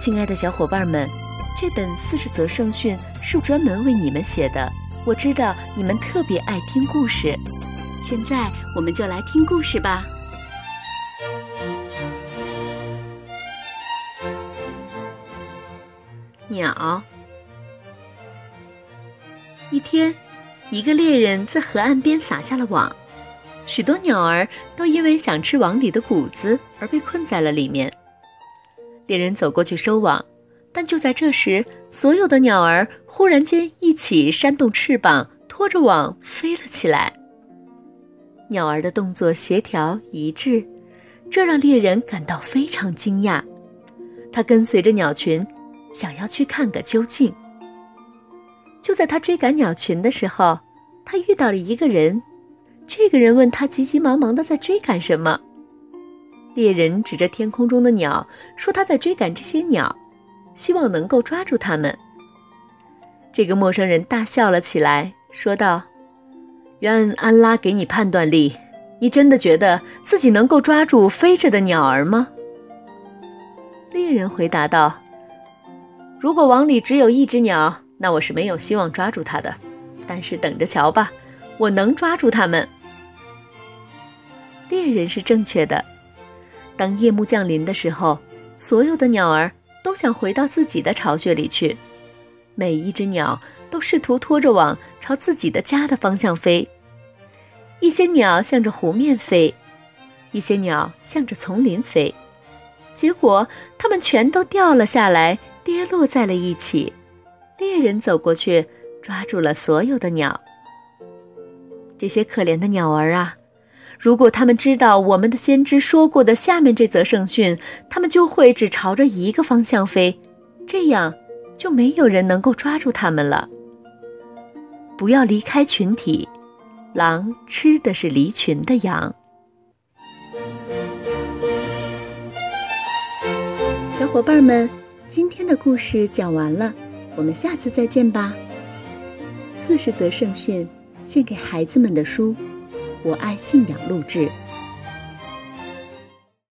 亲爱的小伙伴们，这本四十则圣训是专门为你们写的。我知道你们特别爱听故事，现在我们就来听故事吧。鸟。一天，一个猎人在河岸边撒下了网，许多鸟儿都因为想吃网里的谷子而被困在了里面。猎人走过去收网，但就在这时，所有的鸟儿忽然间一起扇动翅膀，拖着网飞了起来。鸟儿的动作协调一致，这让猎人感到非常惊讶。他跟随着鸟群，想要去看个究竟。就在他追赶鸟群的时候，他遇到了一个人。这个人问他急急忙忙的在追赶什么。猎人指着天空中的鸟，说：“他在追赶这些鸟，希望能够抓住它们。”这个陌生人大笑了起来，说道：“愿安拉给你判断力，你真的觉得自己能够抓住飞着的鸟儿吗？”猎人回答道：“如果网里只有一只鸟，那我是没有希望抓住它的。但是等着瞧吧，我能抓住它们。”猎人是正确的。当夜幕降临的时候，所有的鸟儿都想回到自己的巢穴里去。每一只鸟都试图拖着网朝自己的家的方向飞。一些鸟向着湖面飞，一些鸟向着丛林飞。结果，它们全都掉了下来，跌落在了一起。猎人走过去，抓住了所有的鸟。这些可怜的鸟儿啊！如果他们知道我们的先知说过的下面这则圣训，他们就会只朝着一个方向飞，这样就没有人能够抓住他们了。不要离开群体，狼吃的是离群的羊。小伙伴们，今天的故事讲完了，我们下次再见吧。四十则圣训，献给孩子们的书。我爱信仰录制。